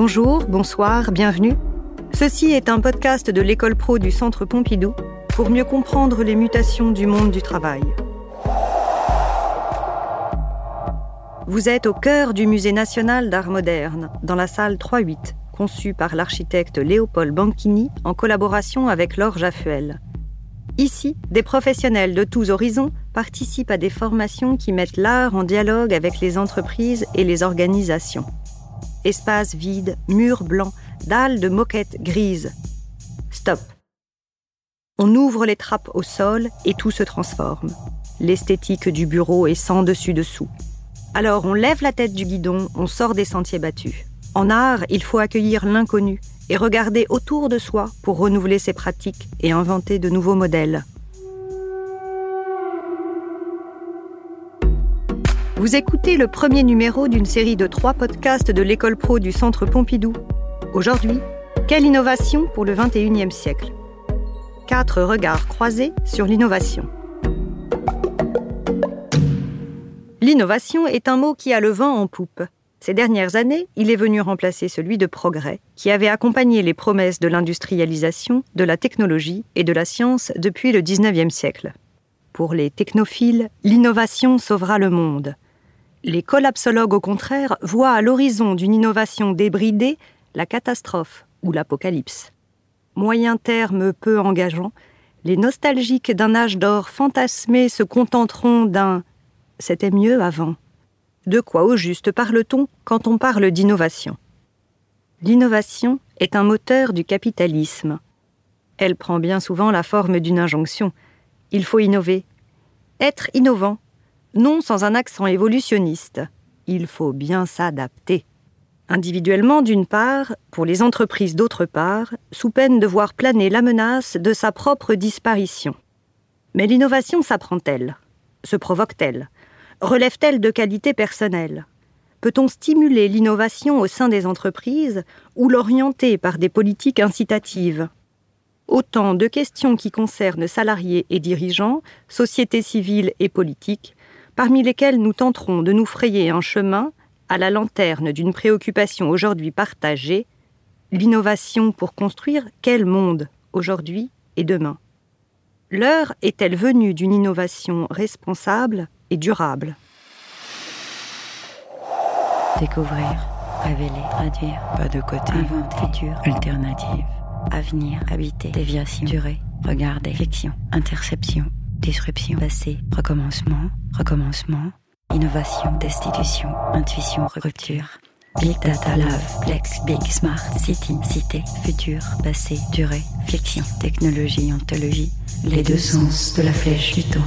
Bonjour, bonsoir, bienvenue. Ceci est un podcast de l'école pro du Centre Pompidou pour mieux comprendre les mutations du monde du travail. Vous êtes au cœur du Musée national d'art moderne, dans la salle 3-8, conçue par l'architecte Léopold Banchini en collaboration avec Laure Jaffuel. Ici, des professionnels de tous horizons participent à des formations qui mettent l'art en dialogue avec les entreprises et les organisations. Espaces vides, murs blancs, dalles de moquettes grises. Stop. On ouvre les trappes au sol et tout se transforme. L'esthétique du bureau est sans dessus-dessous. Alors on lève la tête du guidon, on sort des sentiers battus. En art, il faut accueillir l'inconnu et regarder autour de soi pour renouveler ses pratiques et inventer de nouveaux modèles. Vous écoutez le premier numéro d'une série de trois podcasts de l'école pro du Centre Pompidou. Aujourd'hui, quelle innovation pour le 21e siècle? Quatre regards croisés sur l'innovation. L'innovation est un mot qui a le vent en poupe. Ces dernières années, il est venu remplacer celui de progrès, qui avait accompagné les promesses de l'industrialisation, de la technologie et de la science depuis le 19e siècle. Pour les technophiles, l'innovation sauvera le monde. Les collapsologues, au contraire, voient à l'horizon d'une innovation débridée la catastrophe ou l'apocalypse. Moyen terme peu engageant, les nostalgiques d'un âge d'or fantasmé se contenteront d'un c'était mieux avant. De quoi au juste parle-t-on quand on parle d'innovation? L'innovation est un moteur du capitalisme. Elle prend bien souvent la forme d'une injonction. Il faut innover. Être innovant, non sans un accent évolutionniste. Il faut bien s'adapter. Individuellement d'une part, pour les entreprises d'autre part, sous peine de voir planer la menace de sa propre disparition. Mais l'innovation s'apprend-elle? Se provoque-t-elle? Relève-t-elle de qualités personnelles? Peut-on stimuler l'innovation au sein des entreprises ou l'orienter par des politiques incitatives? Autant de questions qui concernent salariés et dirigeants, sociétés civiles et politiques, parmi lesquelles nous tenterons de nous frayer un chemin à la lanterne d'une préoccupation aujourd'hui partagée, l'innovation pour construire quel monde aujourd'hui et demain. L'heure est-elle venue d'une innovation responsable et durable? Découvrir, révéler, traduire, pas de côté, inventer, futur, alternative, avenir, habiter, déviation, durée, regarder, fiction, interception, disruption, passé, recommencement, recommencement, innovation, destitution, intuition, rupture. Big Data Love, Plex, Big Smart, City, Cité, Futur, Passé, Durée, Fiction, Technologie, Ontologie, les deux sens de la flèche du temps.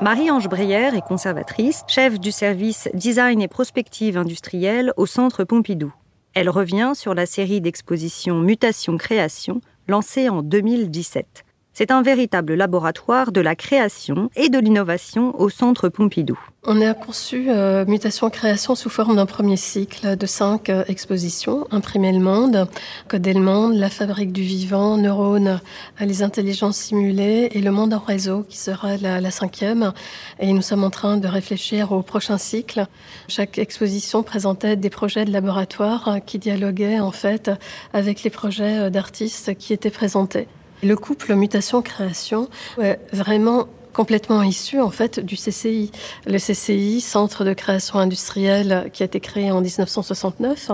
Marie-Ange Brière est conservatrice, chef du service Design et Prospective industrielle au Centre Pompidou. Elle revient sur la série d'expositions Mutation-Création lancée en 2017. C'est un véritable laboratoire de la création et de l'innovation au Centre Pompidou. On a conçu euh, Mutation-Création sous forme d'un premier cycle de cinq euh, expositions. Imprimer le monde, coder le monde, la fabrique du vivant, neurones, euh, les intelligences simulées et le monde en réseau qui sera la, la, cinquième. Et nous sommes en train de réfléchir au prochain cycle. Chaque exposition présentait des projets de laboratoire qui dialoguaient en fait avec les projets d'artistes qui étaient présentés. Le couple mutation-création est vraiment complètement issu en fait du CCI. Le CCI, Centre de création industrielle, qui a été créé en 1969,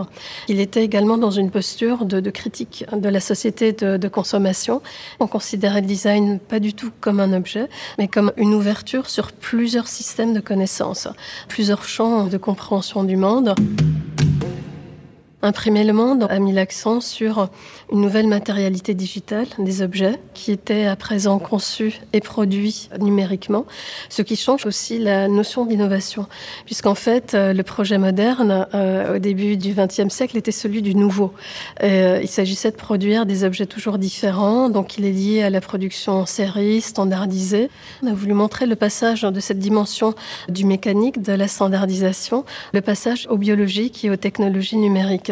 il était également dans une posture de, critique de la société de, consommation. On considérait le design pas du tout comme un objet, mais comme une ouverture sur plusieurs systèmes de connaissances, plusieurs champs de compréhension du monde. Imprimer le monde a mis l'accent sur une nouvelle matérialité digitale des objets qui étaient à présent conçus et produits numériquement, ce qui change aussi la notion d'innovation, puisqu'en fait euh, le projet moderne euh, au début du XXe siècle était celui du nouveau. Euh, il s'agissait de produire des objets toujours différents, donc il est lié à la production en série, standardisée. On a voulu montrer le passage de cette dimension du mécanique, de la standardisation, le passage au biologique et aux technologies numériques.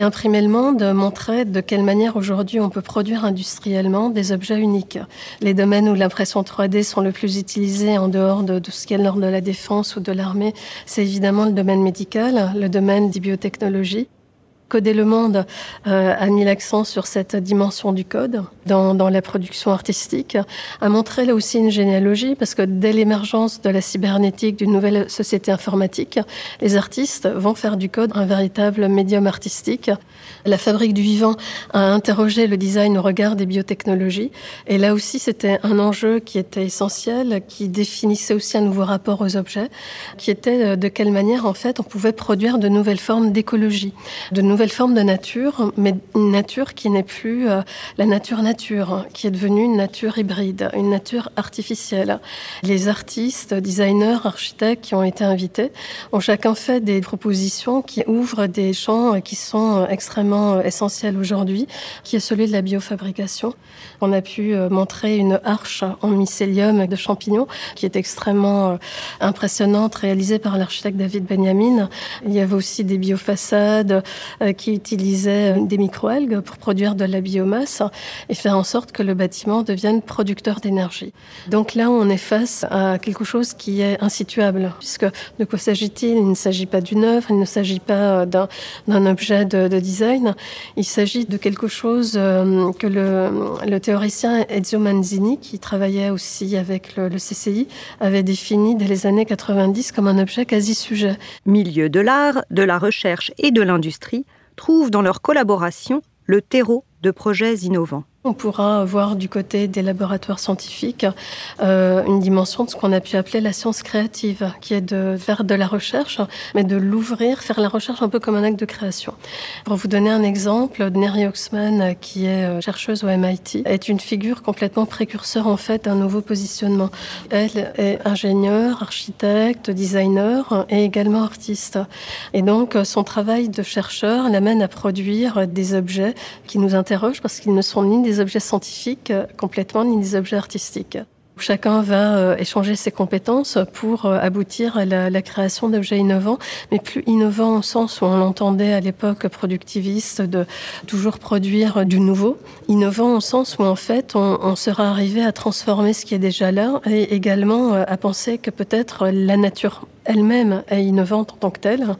Imprimer le monde montrait de quelle manière aujourd'hui on peut produire industriellement des objets uniques. Les domaines où l'impression 3D sont le plus utilisés en dehors de, de ce qui est l'ordre de la défense ou de l'armée, c'est évidemment le domaine médical, le domaine des biotechnologies. Coder le monde euh, a mis l'accent sur cette dimension du code dans, dans, la production artistique, a montré là aussi une généalogie parce que dès l'émergence de la cybernétique, d'une nouvelle société informatique, les artistes vont faire du code un véritable médium artistique. La fabrique du vivant a interrogé le design au regard des biotechnologies et là aussi c'était un enjeu qui était essentiel, qui définissait aussi un nouveau rapport aux objets, qui était euh, de quelle manière en fait on pouvait produire de nouvelles formes d'écologie, de nouvelle forme de nature, mais une nature qui n'est plus euh, la nature-nature, qui est devenue une nature hybride, une nature artificielle. Les artistes, designers, architectes qui ont été invités ont chacun fait des propositions qui ouvrent des champs qui sont extrêmement essentiels aujourd'hui, qui est celui de la biofabrication. On a pu euh, montrer une arche en mycélium de champignons qui est extrêmement euh, impressionnante, réalisée par l'architecte David Benjamin. Il y avait aussi des biofaçades euh, qui utilisaient des microalgues pour produire de la biomasse et faire en sorte que le bâtiment devienne producteur d'énergie. Donc là, on est face à quelque chose qui est insituable, puisque de quoi s'agit-il? Il ne s'agit pas d'une œuvre, il ne s'agit pas d'un objet de, de, design, il s'agit de quelque chose que le, théoricien Ezio Manzini, qui travaillait aussi avec le, le CCI, avait défini dès les années 90 comme un objet quasi sujet. Milieu de l'art, de la recherche et de l'industrie trouvent dans leur collaboration le terreau de projets innovants. On pourra voir du côté des laboratoires scientifiques euh, une dimension de ce qu'on a pu appeler la science créative, qui est de faire de la recherche, mais de l'ouvrir, faire la recherche un peu comme un acte de création. Pour vous donner un exemple, Neri Oxman, qui est euh, chercheuse au MIT, est une figure complètement précurseur en fait d'un nouveau positionnement. Elle est ingénieure, architecte, designer et également artiste. Et donc son travail de chercheur l'amène à produire des objets qui nous parce qu'ils ne sont ni des objets scientifiques euh, complètement ni des objets artistiques. Chacun va euh, échanger ses compétences pour euh, aboutir à la, création d'objets innovants, mais plus innovants au sens où on l'entendait à l'époque productiviste de toujours produire du nouveau, innovant au sens où en fait on sera arrivé à transformer ce qui est déjà là et également à penser que peut-être la nature elle-même est innovante en tant que telle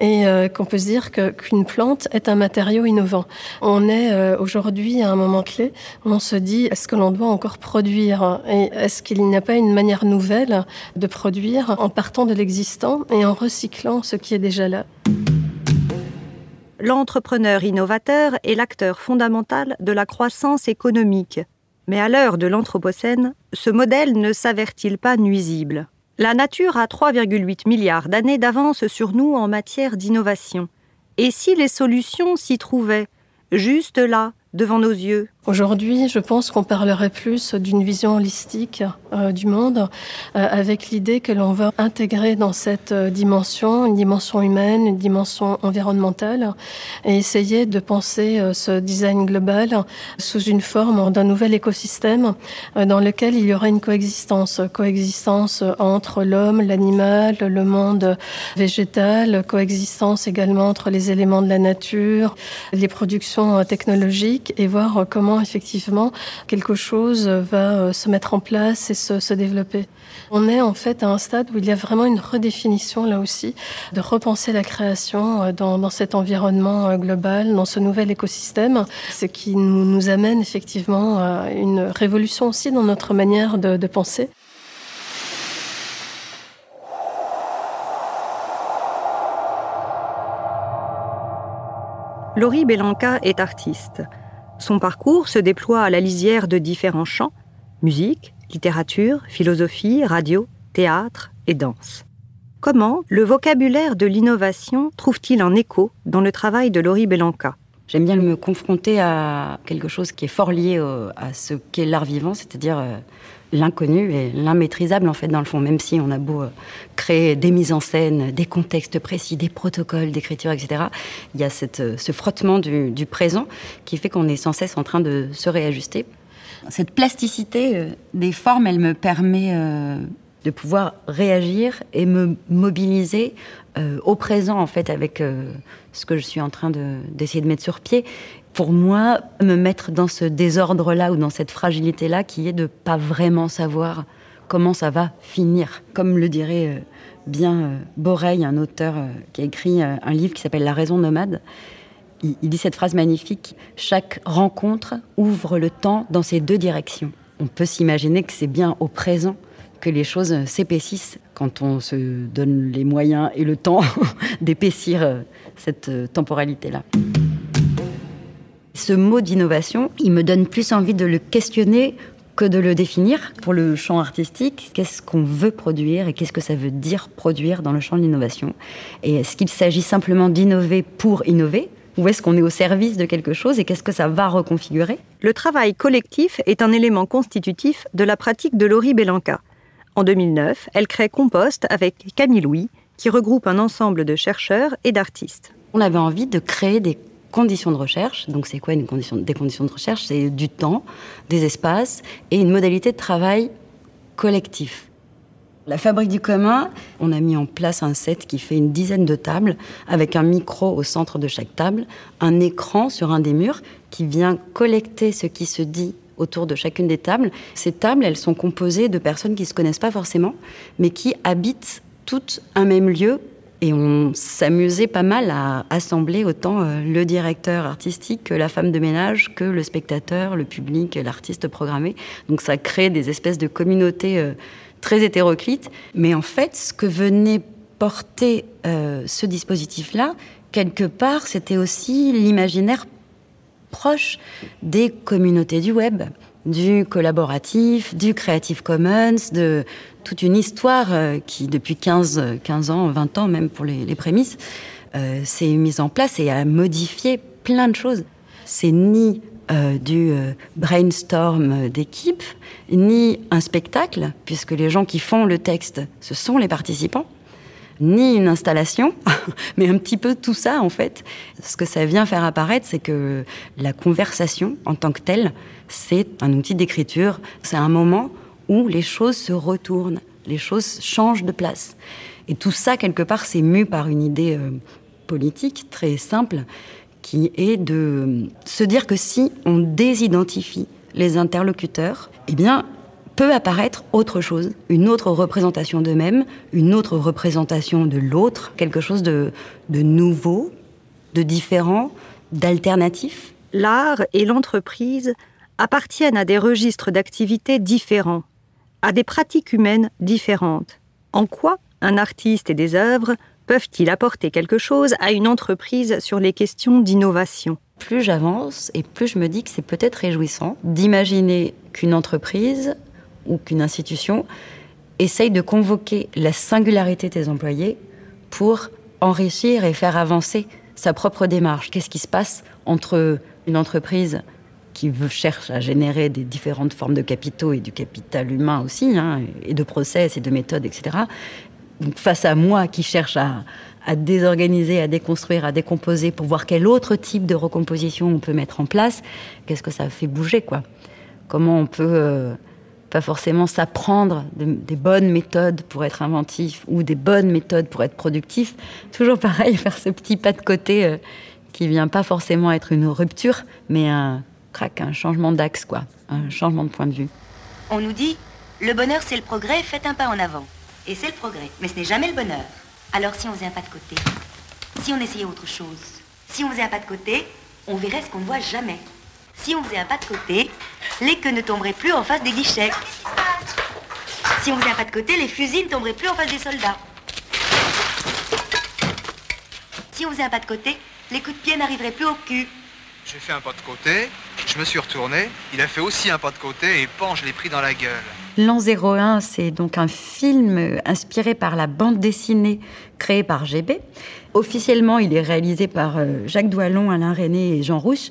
et euh, qu'on peut se dire qu'une qu plante est un matériau innovant. On est euh, aujourd'hui à un moment clé où on se dit est-ce que l'on doit encore produire et est-ce qu'il n'y a pas une manière nouvelle de produire en partant de l'existant et en recyclant ce qui est déjà là? L'entrepreneur innovateur est l'acteur fondamental de la croissance économique. Mais à l'heure de l'Anthropocène, ce modèle ne s'avère-t-il pas nuisible? La nature a 3,8 milliards d'années d'avance sur nous en matière d'innovation. Et si les solutions s'y trouvaient, juste là, devant nos yeux Aujourd'hui, je pense qu'on parlerait plus d'une vision holistique euh, du monde, euh, avec l'idée que l'on va intégrer dans cette euh, dimension une dimension humaine, une dimension environnementale, et essayer de penser ce design global sous une forme d'un nouvel écosystème dans lequel il y aura une coexistence, coexistence entre l'homme, l'animal, le monde végétal, coexistence également entre les éléments de la nature, les productions technologiques, et voir euh, effectivement, quelque chose va euh, se mettre en place et se, développer. On est en fait à un stade où il y a vraiment une redéfinition, là aussi, de repenser la création euh, dans, cet environnement euh, global, dans ce nouvel écosystème, ce qui nous, amène effectivement à une révolution aussi dans notre manière de, de penser. Laurie Belanca est artiste. Son parcours se déploie à la lisière de différents champs musique, littérature, philosophie, radio, théâtre et danse. Comment le vocabulaire de l'innovation trouve-t-il un écho dans le travail de Laurie Belanca? J'aime bien me confronter à quelque chose qui est fort lié à ce qu'est l'art vivant, c'est-à-dire euh, l'inconnu et l'immaîtrisable en fait dans le fond, même si on a beau euh, créer des mises en scène, des contextes précis, des protocoles d'écriture, etc. Il y a cette, euh, ce frottement du, du, présent qui fait qu'on est sans cesse en train de se réajuster. Cette plasticité des formes, elle me permet de pouvoir réagir et me mobiliser euh, au présent en fait avec euh, ce que je suis en train d'essayer de, mettre sur pied. Pour moi, me mettre dans ce désordre-là ou dans cette fragilité-là qui est de pas vraiment savoir comment ça va finir. Comme le dirait euh, bien Boreil, un auteur qui a écrit un livre qui s'appelle La raison nomade. Il, il dit cette phrase magnifique Chaque rencontre ouvre le temps dans ces deux directions. On peut s'imaginer que c'est bien au présent que les choses s'épaississent quand on se donne les moyens et le temps d'épaissir euh, cette euh, temporalité-là. Ce mot d'innovation, il me donne plus envie de le questionner que de le définir. Pour le champ artistique, qu'est-ce qu'on veut produire et qu'est-ce que ça veut dire produire dans le champ de l'innovation? Et est-ce qu'il s'agit simplement d'innover pour innover? Ou est-ce qu'on est au service de quelque chose et qu'est-ce que ça va reconfigurer? Le travail collectif est un élément constitutif de la pratique de Laurie Belanca. En 2009, elle crée Compost avec Camille Louis, qui regroupe un ensemble de chercheurs et d'artistes. On avait envie de créer des conditions de recherche. Donc, c'est quoi une condition, des conditions de recherche? C'est du temps, des espaces et une modalité de travail collectif. La fabrique du commun, on a mis en place un set qui fait une dizaine de tables avec un micro au centre de chaque table, un écran sur un des murs qui vient collecter ce qui se dit autour de chacune des tables. Ces tables, elles sont composées de personnes qui ne se connaissent pas forcément, mais qui habitent toutes un même lieu. Et on s'amusait pas mal à assembler autant euh, le directeur artistique que la femme de ménage, que le spectateur, le public, l'artiste programmé. Donc ça crée des espèces de communautés euh, très hétéroclites. Mais en fait, ce que venait porter euh, ce dispositif-là, quelque part, c'était aussi l'imaginaire proche des communautés du web, du collaboratif, du Creative Commons, de toute une histoire euh, qui, depuis 15, 15 ans, 20 ans même pour les, prémices, euh, s'est mise en place et a modifié plein de choses. C'est ni euh, du brainstorm d'équipe, ni un spectacle, puisque les gens qui font le texte, ce sont les participants ni une installation, mais un petit peu tout ça en fait. Ce que ça vient faire apparaître, c'est que la conversation en tant que telle, c'est un outil d'écriture, c'est un moment où les choses se retournent, les choses changent de place. Et tout ça, quelque part, c'est mu par une idée euh, politique très simple, qui est de se dire que si on désidentifie les interlocuteurs, eh bien, peut apparaître autre chose, une autre représentation d'eux-mêmes, une autre représentation de l'autre, quelque chose de, de nouveau, de différent, d'alternatif. L'art et l'entreprise appartiennent à des registres d'activités différents, à des pratiques humaines différentes. En quoi un artiste et des œuvres peuvent-ils apporter quelque chose à une entreprise sur les questions d'innovation? Plus j'avance et plus je me dis que c'est peut-être réjouissant d'imaginer qu'une entreprise ou qu'une institution essaye de convoquer la singularité des employés pour enrichir et faire avancer sa propre démarche. Qu'est-ce qui se passe entre une entreprise qui cherche à générer des différentes formes de capitaux et du capital humain aussi, hein, et de process et de méthodes, etc. face à moi qui cherche à, à, désorganiser, à déconstruire, à décomposer pour voir quel autre type de recomposition on peut mettre en place, qu'est-ce que ça fait bouger, quoi? Comment on peut euh, pas forcément s'apprendre des bonnes méthodes pour être inventif ou des bonnes méthodes pour être productif. Toujours pareil, faire ce petit pas de côté euh, qui vient pas forcément être une rupture, mais un crack, un changement d'axe, quoi, un changement de point de vue. On nous dit, le bonheur c'est le progrès, faites un pas en avant. Et c'est le progrès, mais ce n'est jamais le bonheur. Alors si on faisait un pas de côté, si on essayait autre chose, si on faisait un pas de côté, on verrait ce qu'on ne voit jamais. Si on faisait un pas de côté, les queues ne tomberaient plus en face des guichets. Si on faisait un pas de côté, les fusils ne tomberaient plus en face des soldats. Si on faisait un pas de côté, les coups de pied n'arriveraient plus au cul. J'ai fait un pas de côté, je me suis retourné, il a fait aussi un pas de côté et pan, je l'ai pris dans la gueule. L'an 01, c'est donc un film inspiré par la bande dessinée créée par GB. Officiellement, il est réalisé par euh, Jacques Doillon, Alain René et Jean Rouche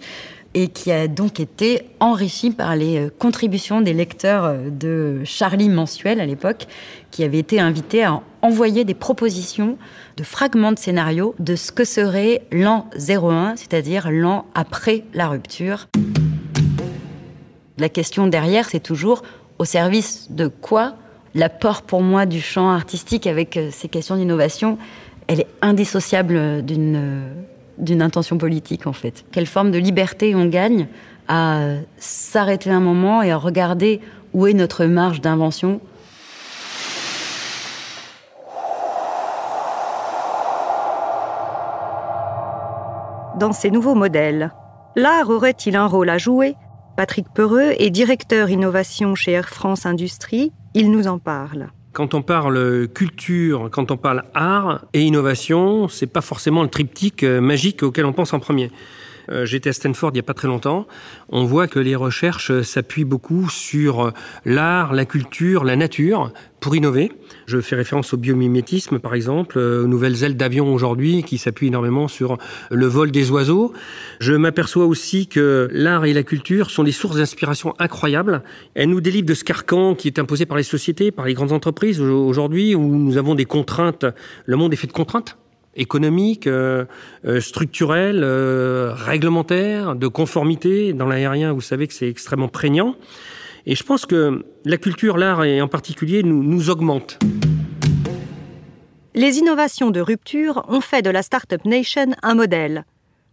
et qui a donc été enrichi par les euh, contributions des lecteurs euh, de Charlie Mensuel à l'époque, qui avaient été invités à envoyer des propositions de fragments de scénario de ce que serait l'an 01, c'est-à-dire l'an après la rupture. La question derrière, c'est toujours au service de quoi l'apport pour moi du champ artistique avec euh, ces questions d'innovation, elle est indissociable d'une d'une intention politique en fait. Quelle forme de liberté on gagne à s'arrêter un moment et à regarder où est notre marge d'invention Dans ces nouveaux modèles, l'art aurait-il un rôle à jouer? Patrick Peureux est directeur innovation chez Air France Industrie. Il nous en parle. Quand on parle culture, quand on parle art et innovation, c'est pas forcément le triptyque euh, magique auquel on pense en premier. Euh, j'étais à Stanford il n'y a pas très longtemps. On voit que les recherches euh, s'appuient beaucoup sur l'art, la culture, la nature pour innover. Je fais référence au biomimétisme, par exemple, aux nouvelles ailes d'avion aujourd'hui qui s'appuient énormément sur le vol des oiseaux. Je m'aperçois aussi que l'art et la culture sont des sources d'inspiration incroyables. Elles nous délivrent de ce carcan qui est imposé par les sociétés, par les grandes entreprises aujourd'hui, où nous avons des contraintes. Le monde est fait de contraintes économiques, euh, euh, structurelles, euh, réglementaires, de conformité. Dans l'aérien, vous savez que c'est extrêmement prégnant. Et je pense que la culture, l'art et en particulier, nous, nous augmente. Les innovations de rupture ont fait de la Startup Nation un modèle.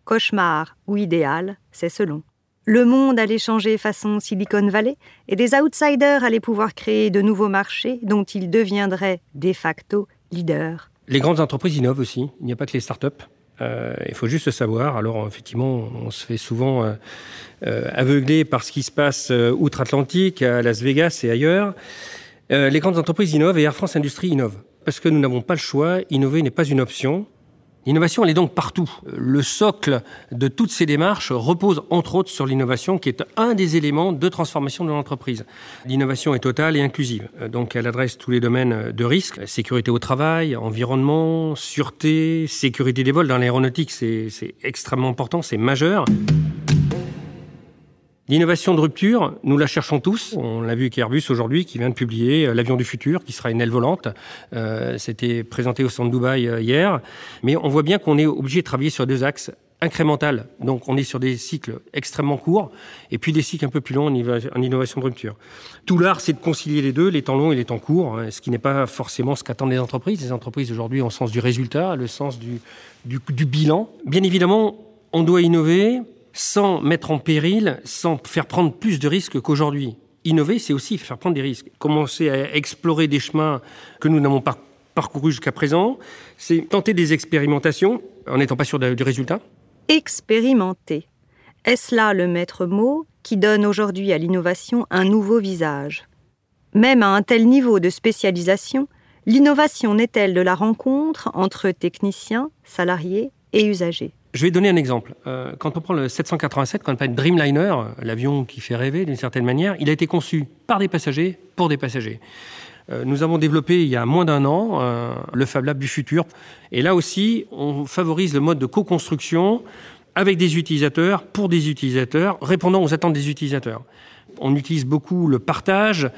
Cauchemar ou idéal, c'est selon. Le monde allait changer façon Silicon Valley et des outsiders allaient pouvoir créer de nouveaux marchés dont ils deviendraient de facto leaders. Les grandes entreprises innovent aussi. Il n'y a pas que les startups. Euh, il faut juste le savoir. Alors effectivement, on se fait souvent euh, euh, aveugler par ce qui se passe outre-Atlantique, à Las Vegas et ailleurs. les grandes entreprises innovent et Air France Industrie innove. Parce que nous n'avons pas le choix, innover n'est pas une option. L'innovation, elle est donc partout. Le socle de toutes ces démarches repose entre autres sur l'innovation qui est un des éléments de transformation de l'entreprise. L'innovation est totale et inclusive. Donc elle adresse tous les domaines de risque, sécurité au travail, environnement, sûreté, sécurité des vols. Dans l'aéronautique, c'est extrêmement important, c'est majeur. L'innovation de rupture, nous la cherchons tous. On l'a vu avec Airbus aujourd'hui, qui vient de publier euh, l'avion du futur, qui sera une aile volante. Euh, C'était présenté au centre Dubaï euh, hier. Mais on voit bien qu'on est obligé de travailler sur deux axes incrémental. Donc on est sur des cycles extrêmement courts et puis des cycles un peu plus longs en innovation de rupture. Tout l'art, c'est de concilier les deux, les temps longs et les temps courts, hein, ce qui n'est pas forcément ce qu'attendent les entreprises. Les entreprises aujourd'hui ont le sens du résultat, le sens du, bilan. Bien évidemment, on doit innover sans mettre en péril, sans faire prendre plus de risques qu'aujourd'hui. Innover, c'est aussi faire prendre des risques. Commencer à explorer des chemins que nous n'avons pas parcourus jusqu'à présent, c'est tenter des expérimentations en n'étant pas sûr du résultat. Expérimenter. Est-ce là le maître mot qui donne aujourd'hui à l'innovation un nouveau visage? Même à un tel niveau de spécialisation, l'innovation n'est-elle de la rencontre entre techniciens, salariés et usagers? Je vais donner un exemple. Euh, quand on prend le 787, qu'on appelle Dreamliner, l'avion qui fait rêver d'une certaine manière, il a été conçu par des passagers pour des passagers. Euh, nous avons développé il y a moins d'un an euh, le Fab Lab du futur. Et là aussi, on favorise le mode de co-construction avec des utilisateurs, pour des utilisateurs, répondant aux attentes des utilisateurs. On utilise beaucoup le partage,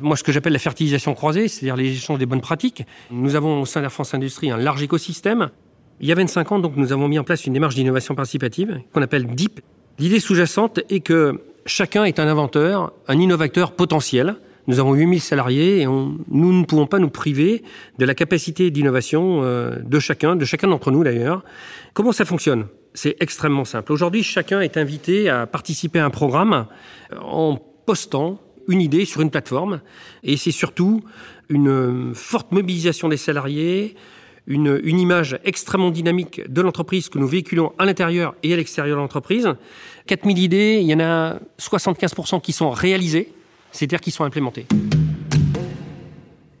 moi ce que j'appelle la fertilisation croisée, c'est-à-dire les échanges des bonnes pratiques. Nous avons au sein d'Air France Industrie un large écosystème il y a 25 ans, donc, nous avons mis en place une démarche d'innovation participative qu'on appelle DEEP. L'idée sous-jacente est que chacun est un inventeur, un innovateur potentiel. Nous avons 8000 salariés et nous ne pouvons pas nous priver de la capacité d'innovation euh, de chacun, de chacun d'entre nous d'ailleurs. Comment ça fonctionne? C'est extrêmement simple. Aujourd'hui, chacun est invité à participer à un programme euh, en postant une idée sur une plateforme et c'est surtout une forte mobilisation des salariés, une, image extrêmement dynamique de l'entreprise que nous véhiculons à l'intérieur et à l'extérieur de l'entreprise. 4000 idées, il y en a 75% qui sont réalisées, c'est-à-dire qui sont implémentées.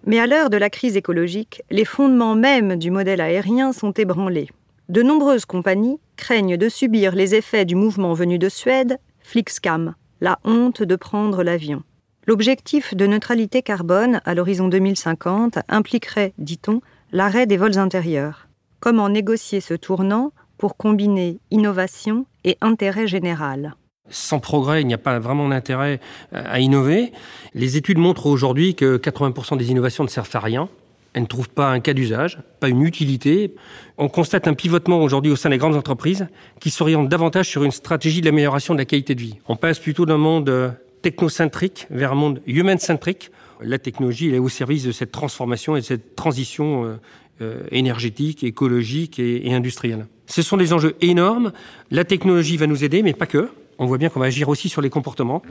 Mais à l'heure de la crise écologique, les fondements mêmes du modèle aérien sont ébranlés. De nombreuses compagnies craignent de subir les effets du mouvement venu de Suède, Flixcam, la honte de prendre l'avion. L'objectif de neutralité carbone à l'horizon 2050 impliquerait, dit-on, l'arrêt des vols intérieurs. Comment négocier ce tournant pour combiner innovation et intérêt général? Sans progrès, il n'y a pas vraiment d'intérêt euh, à innover. Les études montrent aujourd'hui que 80% des innovations ne servent à rien. Elles ne trouvent pas un cas d'usage, pas une utilité. On constate un pivotement aujourd'hui au sein des grandes entreprises qui s'orientent davantage sur une stratégie d'amélioration de la qualité de vie. On passe plutôt d'un monde euh, technocentrique vers un monde human-centrique. La technologie est au service de cette transformation et de cette transition euh, euh, énergétique, écologique et, industrielle. Ce sont des enjeux énormes. La technologie va nous aider, mais pas que. On voit bien qu'on va agir aussi sur les comportements.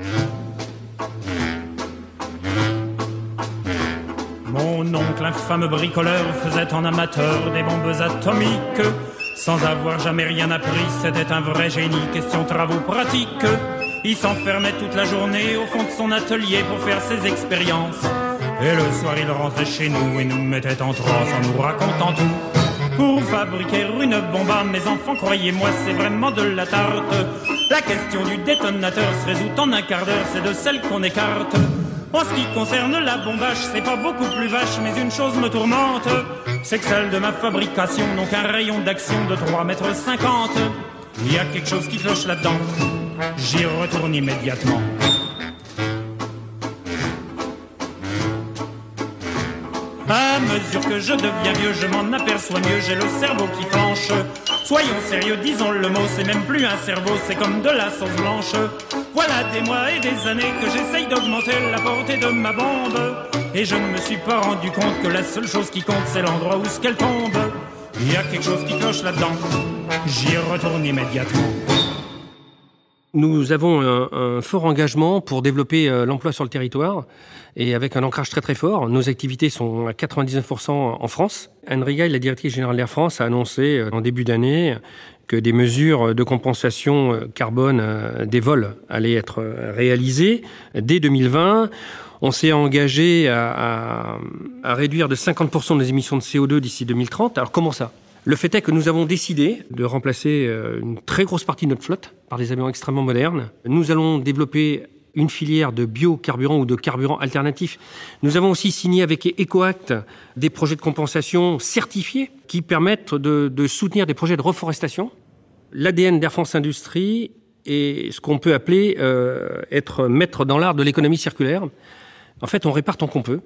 Mon oncle, infâme bricoleur, faisait en amateur des bombes atomiques. Sans avoir jamais rien appris, c'était un vrai génie. Question travaux pratiques. Il s'enfermait toute la journée au fond de son atelier pour faire ses expériences. Et le soir, il rentrait chez nous et nous mettait en transe en nous racontant tout. Pour fabriquer une bombe à mes enfants, croyez-moi, c'est vraiment de la tarte. La question du détonateur se résout en un quart d'heure, c'est de celle qu'on écarte. En ce qui concerne la bombage, c'est pas beaucoup plus vache, mais une chose me tourmente, c'est que celle de ma fabrication n'ont qu'un rayon d'action de 3 mètres 50. Il y a quelque chose qui cloche là-dedans. J'y retourne immédiatement. À mesure que je deviens vieux, je m'en aperçois mieux, j'ai le cerveau qui penche. Soyons sérieux, disons le mot, c'est même plus un cerveau, c'est comme de la sauce blanche. Voilà des mois et des années que j'essaye d'augmenter la portée de ma bombe. Et je ne me suis pas rendu compte que la seule chose qui compte, c'est l'endroit où ce qu'elle tombe. Il y a quelque chose qui cloche là-dedans. J'y retourne immédiatement. Nous avons un, fort engagement pour développer euh, l'emploi sur le territoire et avec un ancrage très très fort. Nos activités sont à 99% en France. Anne Rigail, la directrice générale d'Air France, a annoncé euh, en début d'année que des mesures de compensation euh, carbone des vols allaient être réalisées dès 2020. On s'est engagé à, à, réduire de 50% nos émissions de CO2 d'ici 2030. Alors comment ça? Le fait est que nous avons décidé de remplacer euh, une très grosse partie de notre flotte par des avions extrêmement modernes. Nous allons développer une filière de biocarburants ou de carburants alternatifs. Nous avons aussi signé avec EcoAct des projets de compensation certifiés qui permettent de, soutenir des projets de reforestation. L'ADN d'Air France Industrie est ce qu'on peut appeler euh, être maître dans l'art de l'économie circulaire. En fait, on répare tant qu'on peut.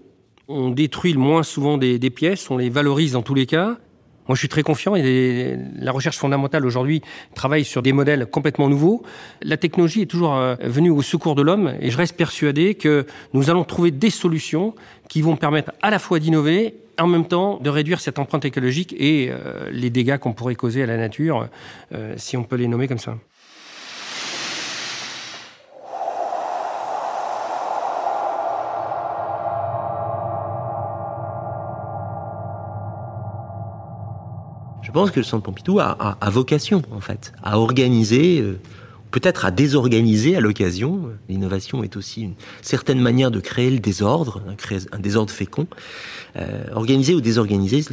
On détruit le moins souvent des pièces, on les valorise dans tous les cas. Moi, je suis très confiant et la recherche fondamentale aujourd'hui travaille sur des modèles complètement nouveaux. La technologie est toujours euh, venue au secours de l'homme et je reste persuadé que nous allons trouver des solutions qui vont permettre à la fois d'innover en même temps de réduire cette empreinte écologique et euh, les dégâts qu'on pourrait causer à la nature, euh, si on peut les nommer comme ça. Pense que le Centre Pompidou a, vocation, en fait, à organiser, euh, peut-être à désorganiser à l'occasion. L'innovation est aussi une certaine manière de créer le désordre, un, désordre fécond. Euh, organiser ou désorganiser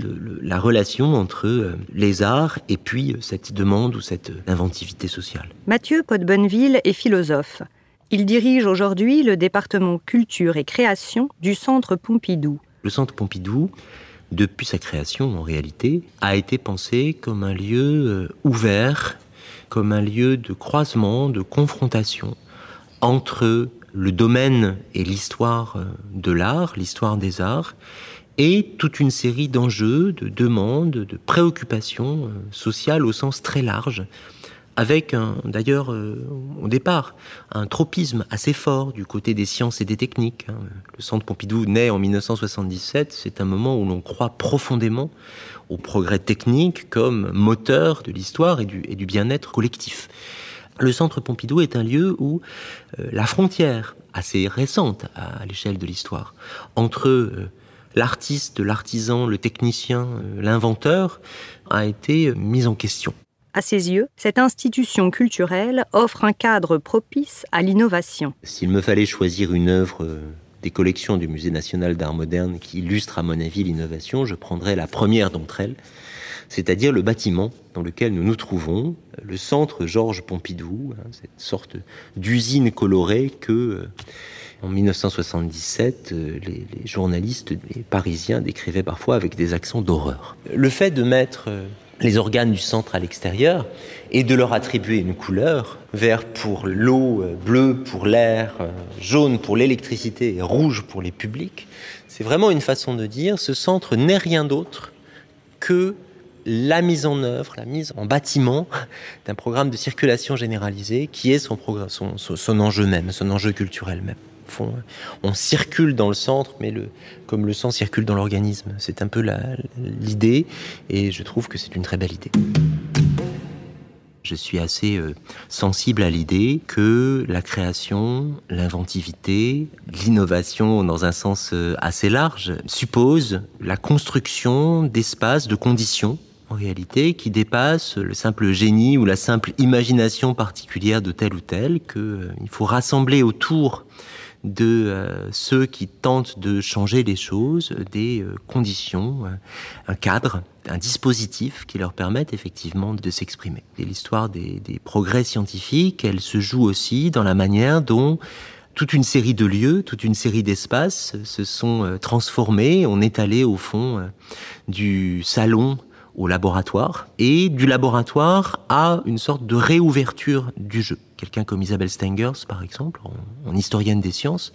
la relation entre euh, les arts et puis cette demande ou cette inventivité sociale. Mathieu Podbonneville est philosophe. Il dirige aujourd'hui le département culture et création du Centre Pompidou. Le Centre Pompidou, depuis sa création en réalité, a été pensé comme un lieu euh, ouvert, comme un lieu de croisement, de confrontation entre le domaine et l'histoire euh, de l'art, l'histoire des arts, et toute une série d'enjeux, de demandes, de préoccupations euh, sociales au sens très large, avec d'ailleurs euh, au départ un tropisme assez fort du côté des sciences et des techniques. Hein. Le Centre Pompidou naît en 1977, c'est un moment où l'on croit profondément au progrès technique comme moteur de l'histoire et du, et bien-être collectif. Le Centre Pompidou est un lieu où euh, la frontière, assez récente à, l'échelle de l'histoire, entre euh, l'artiste, l'artisan, le technicien, l'inventeur, a été mise en question. À ses yeux, cette institution culturelle offre un cadre propice à l'innovation. S'il me fallait choisir une œuvre euh, des collections du Musée national d'art moderne qui illustre à mon avis l'innovation, je prendrais la première d'entre elles, c'est-à-dire le bâtiment dans lequel nous nous trouvons, le centre Georges Pompidou, hein, cette sorte d'usine colorée que, euh, en 1977, euh, les, les journalistes parisiens décrivaient parfois avec des accents d'horreur. Le fait de mettre les organes du centre à l'extérieur et de leur attribuer une couleur, vert pour l'eau, bleu pour l'air, jaune pour l'électricité et rouge pour les publics, c'est vraiment une façon de dire ce centre n'est rien d'autre que la mise en œuvre, la mise en bâtiment d'un programme de circulation généralisée qui est son, enjeu même, son enjeu culturel même. On circule dans le centre, mais comme le sang circule dans l'organisme. C'est un peu l'idée, et je trouve que c'est une très belle idée. Je suis assez euh, sensible à l'idée que la création, l'inventivité, l'innovation dans un sens euh, assez large suppose la construction d'espaces, de conditions en réalité, qui dépasse le simple génie ou la simple imagination particulière de tel ou tel, qu'il euh, faut rassembler autour de euh, ceux qui tentent de changer les choses, des euh, conditions, un cadre, un dispositif qui leur permettent effectivement de s'exprimer. Et l'histoire des, des, progrès scientifiques, elle se joue aussi dans la manière dont toute une série de lieux, toute une série d'espaces se sont transformés. On est allé au fond du salon au laboratoire et du laboratoire à une sorte de réouverture du jeu. Quelqu'un comme Isabelle Stengers, par exemple, en, historienne des sciences,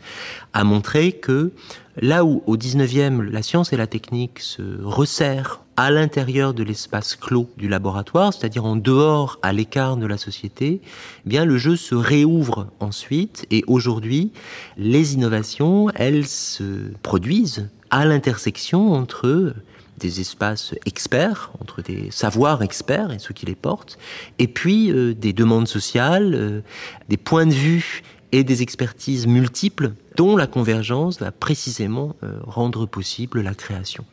a montré que là où au 19e la science et la technique se resserrent à l'intérieur de l'espace clos du laboratoire, c'est-à-dire en dehors, à l'écart de la société, eh bien le jeu se réouvre ensuite et aujourd'hui, les innovations, elles se produisent à l'intersection entre des espaces experts, entre des savoirs experts et ceux qui les portent, et puis euh, des demandes sociales, euh, des points de vue et des expertises multiples dont la convergence va précisément euh, rendre possible la création.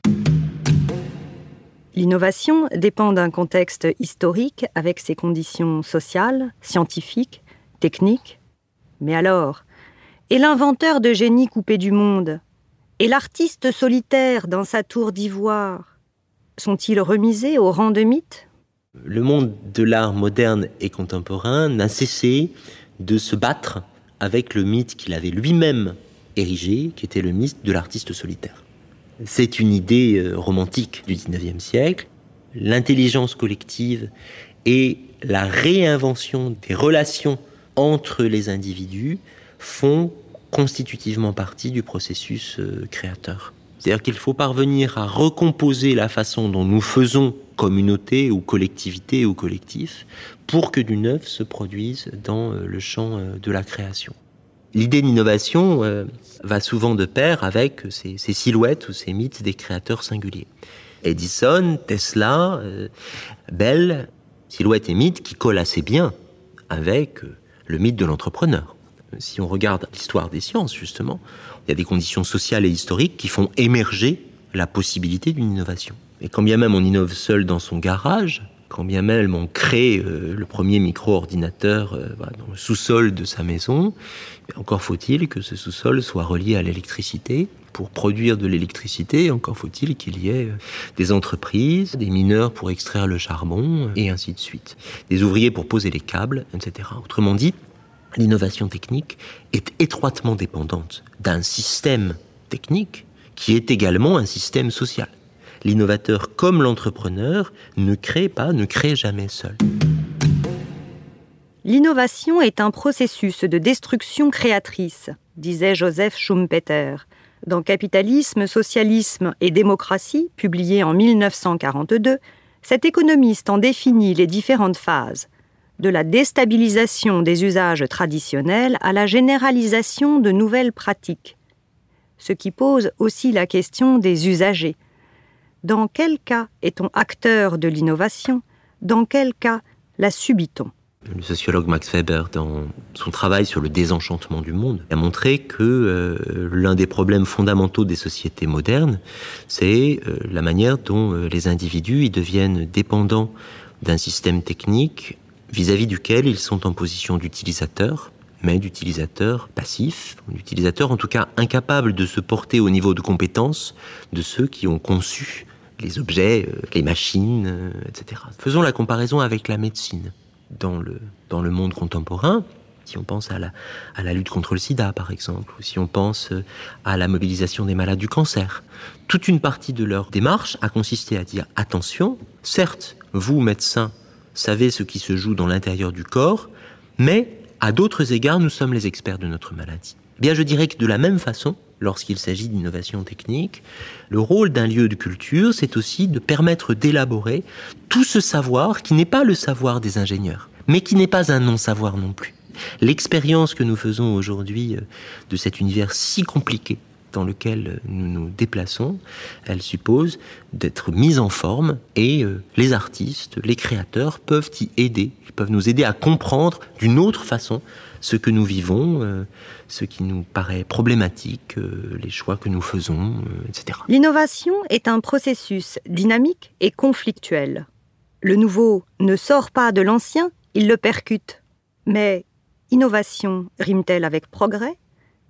L'innovation dépend d'un contexte historique avec ses conditions sociales, scientifiques, techniques. Mais alors, et l'inventeur de génie coupé du monde et l'artiste solitaire dans sa tour d'ivoire sont-ils remisés au rang de mythe? Le monde de l'art moderne et contemporain n'a cessé de se battre avec le mythe qu'il avait lui-même érigé, qui était le mythe de l'artiste solitaire. C'est une idée euh, romantique du 19e siècle. L'intelligence collective et la réinvention des relations entre les individus font constitutivement partie du processus euh, créateur. C'est-à-dire qu'il faut parvenir à recomposer la façon dont nous faisons communauté ou collectivité ou collectif pour que du neuf se produise dans euh, le champ euh, de la création. L'idée d'innovation va souvent de pair avec ces, silhouettes ou ces mythes des créateurs singuliers. Edison, Tesla, Bell, silhouettes et mythes qui collent assez bien avec le mythe de l'entrepreneur si on regarde l'histoire des sciences, justement, il y a des conditions sociales et historiques qui font émerger la possibilité d'une innovation. Et quand bien même on innove seul dans son garage, quand bien même on crée euh, le premier micro-ordinateur euh, dans le sous-sol de sa maison, encore faut-il que ce sous-sol soit relié à l'électricité. Pour produire de l'électricité, encore faut-il qu'il y ait euh, des entreprises, des mineurs pour extraire le charbon, et ainsi de suite. Des ouvriers pour poser les câbles, etc. Autrement dit, l'innovation technique est étroitement dépendante d'un système technique qui est également un système social. L'innovateur comme l'entrepreneur ne crée pas, ne crée jamais seul. L'innovation est un processus de destruction créatrice, disait Joseph Schumpeter. Dans Capitalisme, Socialisme et Démocratie, publié en 1942, cet économiste en définit les différentes phases de la déstabilisation des usages traditionnels à la généralisation de nouvelles pratiques, ce qui pose aussi la question des usagers. Dans quel cas est-on acteur de l'innovation? Dans quel cas la subit-on? Le sociologue Max Weber, dans son travail sur le désenchantement du monde, a montré que euh, l'un des problèmes fondamentaux des sociétés modernes, c'est euh, la manière dont euh, les individus y deviennent dépendants d'un système technique vis-à-vis duquel ils sont en position d'utilisateur, mais d'utilisateur passif, d'utilisateur en tout cas incapable de se porter au niveau de compétence de ceux qui ont conçu les objets, euh, les machines, euh, etc. Faisons la comparaison avec la médecine. Dans le, dans le monde contemporain, si on pense à la, à la lutte contre le sida, par exemple, ou si on pense euh, à la mobilisation des malades du cancer, toute une partie de leur démarche a consisté à dire attention, certes, vous, médecins, savez ce qui se joue dans l'intérieur du corps, mais à d'autres égards, nous sommes les experts de notre maladie. Eh bien, je dirais que de la même façon, lorsqu'il s'agit d'innovation technique, le rôle d'un lieu de culture, c'est aussi de permettre d'élaborer tout ce savoir qui n'est pas le savoir des ingénieurs, mais qui n'est pas un non-savoir non plus. L'expérience que nous faisons aujourd'hui euh, de cet univers si compliqué dans lequel nous nous déplaçons, elle suppose d'être mise en forme et euh, les artistes, les créateurs peuvent y aider, peuvent nous aider à comprendre d'une autre façon ce que nous vivons, euh, ce qui nous paraît problématique, les choix que nous faisons, etc. L'innovation est un processus dynamique et conflictuel. Le nouveau ne sort pas de l'ancien, il le percute. Mais Innovation rime-t-elle avec progrès?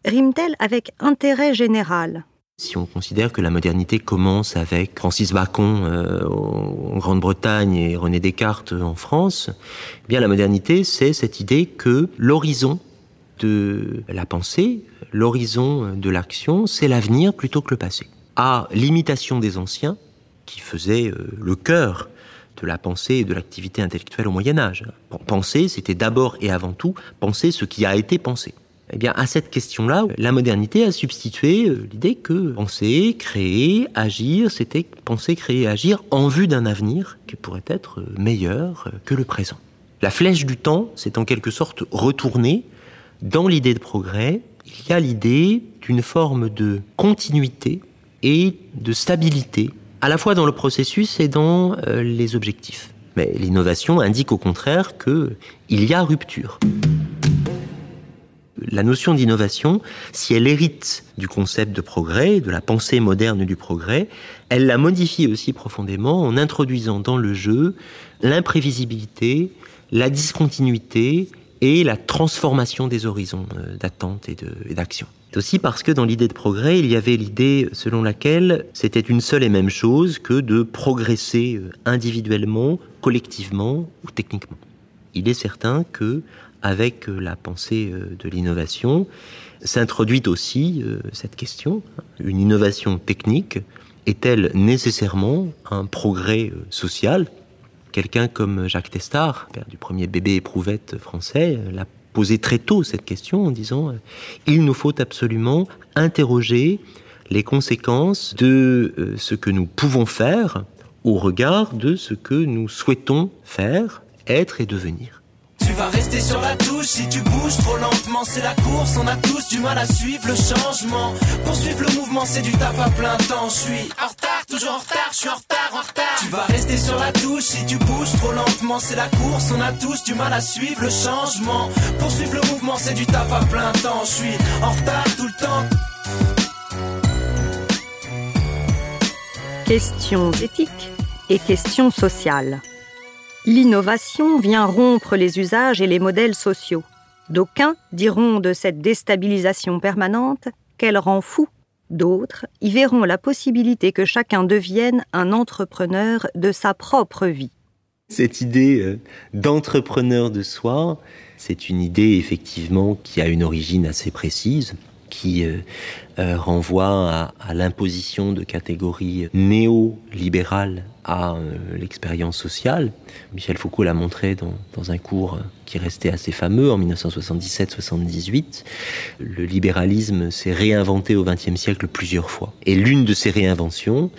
Rime-t-elle avec intérêt général? Si on considère que la modernité commence avec Francis Bacon euh, en Grande-Bretagne et René Descartes en France, eh bien la modernité, c'est cette idée que l'horizon de la pensée, l'horizon de l'action, c'est l'avenir plutôt que le passé. À l'imitation des anciens, qui faisaient euh, le cœur de la pensée et de l'activité intellectuelle au Moyen Âge. Penser, c'était d'abord et avant tout penser ce qui a été pensé. Eh bien, à cette question-là, la modernité a substitué euh, l'idée que penser, créer, agir, c'était penser, créer, agir en vue d'un avenir qui pourrait être euh, meilleur euh, que le présent. La flèche du temps s'est en quelque sorte retournée dans l'idée de progrès. Il y a l'idée d'une forme de continuité et de stabilité à la fois dans le processus et dans les objectifs. Mais l'innovation indique au contraire qu'il y a rupture. La notion d'innovation, si elle hérite du concept de progrès, de la pensée moderne du progrès, elle la modifie aussi profondément en introduisant dans le jeu l'imprévisibilité, la discontinuité et la transformation des horizons euh, d'attente et d'action. C'est aussi parce que dans l'idée de progrès, il y avait l'idée selon laquelle c'était une seule et même chose que de progresser euh, individuellement, collectivement ou techniquement. Il est certain que avec euh, la pensée de l'innovation, s'introduit aussi cette question. Une innovation technique est-elle nécessairement un progrès social? Quelqu'un comme Jacques Testard, père du premier bébé éprouvette français, l'a posé très tôt cette question en disant euh, il nous faut absolument interroger les conséquences de euh, ce que nous pouvons faire au regard de ce que nous souhaitons faire, être et devenir. Vas rester sur la touche si tu bouges trop lentement. C'est la course, on a tous du mal à suivre le changement. Poursuivre le mouvement, c'est du taf à plein temps. Je suis en retard, toujours en retard, je suis en retard, en retard. Tu vas rester sur la touche si tu bouges trop lentement. C'est la course, on a tous du mal à suivre le changement. Poursuivre le mouvement, c'est du taf à plein temps. Je suis en retard tout le temps. Questions éthiques et questions sociales. L'innovation vient rompre les usages et les modèles sociaux. D'aucuns diront de cette déstabilisation permanente qu'elle rend fou. D'autres y verront la possibilité que chacun devienne un entrepreneur de sa propre vie. Cette idée euh, d'entrepreneur de soi, c'est une idée effectivement qui a une origine assez précise qui euh, euh, renvoie à, l'imposition de catégories néolibérales à euh, l'expérience sociale. Michel Foucault l'a montré dans, dans, un cours qui restait assez fameux en 1977-78. Le libéralisme s'est réinventé au XXe siècle plusieurs fois. Et l'une de ces réinventions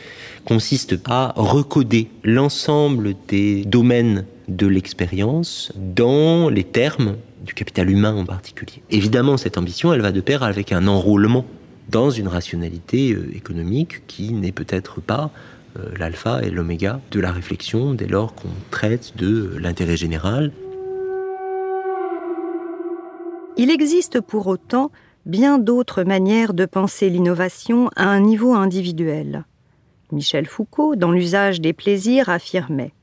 consiste à recoder l'ensemble des domaines de l'expérience dans les termes du capital humain en particulier. Évidemment, cette ambition, elle va de pair avec un enrôlement dans une rationalité euh, économique qui n'est peut-être pas euh, l'alpha et l'oméga de la réflexion dès lors qu'on traite de l'intérêt général. Il existe pour autant bien d'autres manières de penser l'innovation à un niveau individuel. Michel Foucault, dans l'usage des plaisirs, affirmait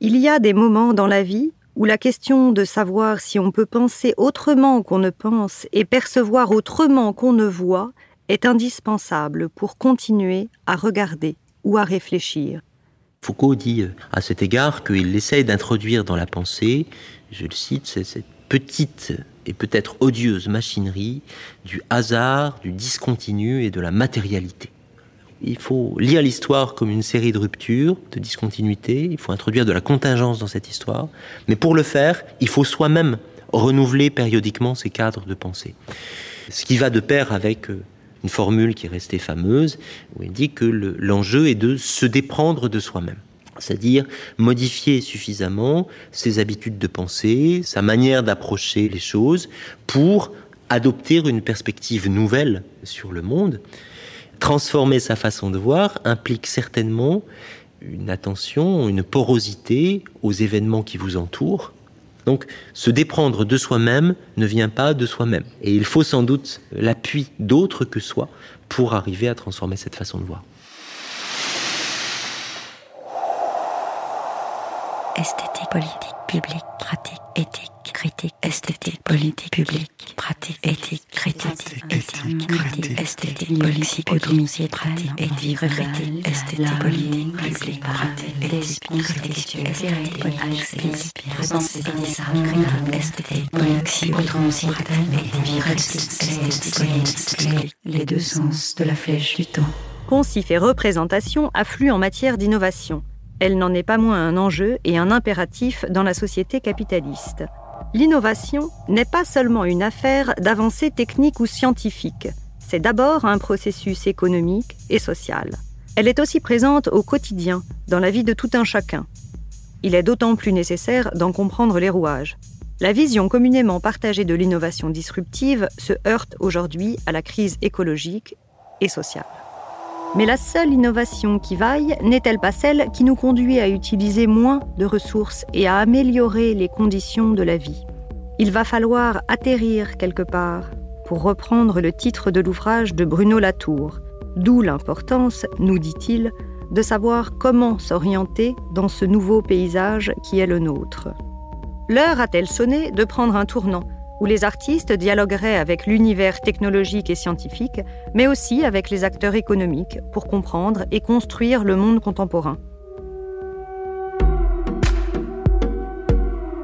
Il y a des moments dans la vie où la question de savoir si on peut penser autrement qu'on ne pense et percevoir autrement qu'on ne voit est indispensable pour continuer à regarder ou à réfléchir. Foucault dit euh, à cet égard qu'il essaye d'introduire dans la pensée, je le cite, cette petite et peut-être odieuse machinerie du hasard, du discontinu et de la matérialité. Il faut lire l'histoire comme une série de ruptures, de discontinuités, il faut introduire de la contingence dans cette histoire, mais pour le faire, il faut soi-même renouveler périodiquement ces cadres de pensée. Ce qui va de pair avec euh, une formule qui est restée fameuse, où il dit que l'enjeu est de se déprendre de soi-même. C'est-à-dire modifier suffisamment ses habitudes de pensée, sa manière d'approcher les choses, pour adopter une perspective nouvelle sur le monde. Transformer sa façon de voir implique certainement une attention, une porosité aux événements qui vous entourent, donc se déprendre de soi-même ne vient pas de soi-même. Et il faut sans doute l'appui d'autres que soi pour arriver à transformer cette façon de voir. Esthétique, politique, publique, pratique, éthique, critique, esthétique, politique, publique, pratique, éthique, critique, éthique, critique, esthétique, politique, politique, pratique, éthique, critique, esthétique, politique, publique, pratique, éthique, critique, esthétique, sensibilisation, esthétique, politique, esthétique, les deux sens de la flèche du temps. Poncif et représentation affluent en matière d'innovation elle n'en est pas moins un enjeu et un impératif dans la société capitaliste. L'innovation n'est pas seulement une affaire d'avancées techniques ou scientifiques, c'est d'abord un processus économique et social. Elle est aussi présente au quotidien, dans la vie de tout un chacun. Il est d'autant plus nécessaire d'en comprendre les rouages. La vision communément partagée de l'innovation disruptive se heurte aujourd'hui à la crise écologique et sociale. Mais la seule innovation qui vaille n'est-elle pas celle qui nous conduit à utiliser moins de ressources et à améliorer les conditions de la vie? Il va falloir atterrir quelque part, pour reprendre le titre de l'ouvrage de Bruno Latour, d'où l'importance, nous dit-il, de savoir comment s'orienter dans ce nouveau paysage qui est le nôtre. L'heure a-t-elle sonné de prendre un tournant? Où les artistes dialogueraient avec l'univers technologique et scientifique, mais aussi avec les acteurs économiques pour comprendre et construire le monde contemporain.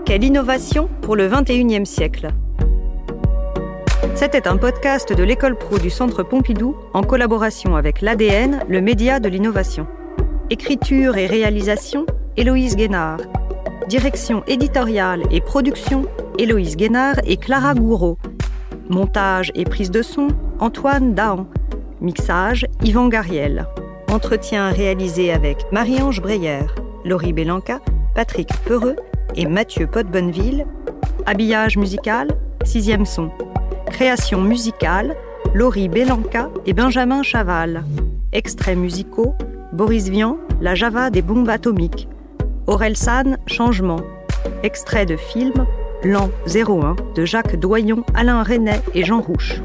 Quelle innovation pour le 21e siècle C'était un podcast de l'école pro du Centre Pompidou en collaboration avec l'ADN, le média de l'innovation. Écriture et réalisation, Héloïse Guénard. Direction éditoriale et production, Héloïse Guénard et Clara Gouraud. Montage et prise de son, Antoine Dahan. Mixage, Yvan Gariel. Entretien réalisé avec Marie-Ange Breyer, Laurie Bélanca, Patrick Peureux et Mathieu Potbonneville. Habillage musical, sixième son. Création musicale, Laurie Bélanca et Benjamin Chaval. Extraits musicaux, Boris Vian, La Java des bombes atomiques. Aurel San, Changement. Extrait de film, L'an 01 de Jacques Doyon, Alain Renet et Jean Rouche.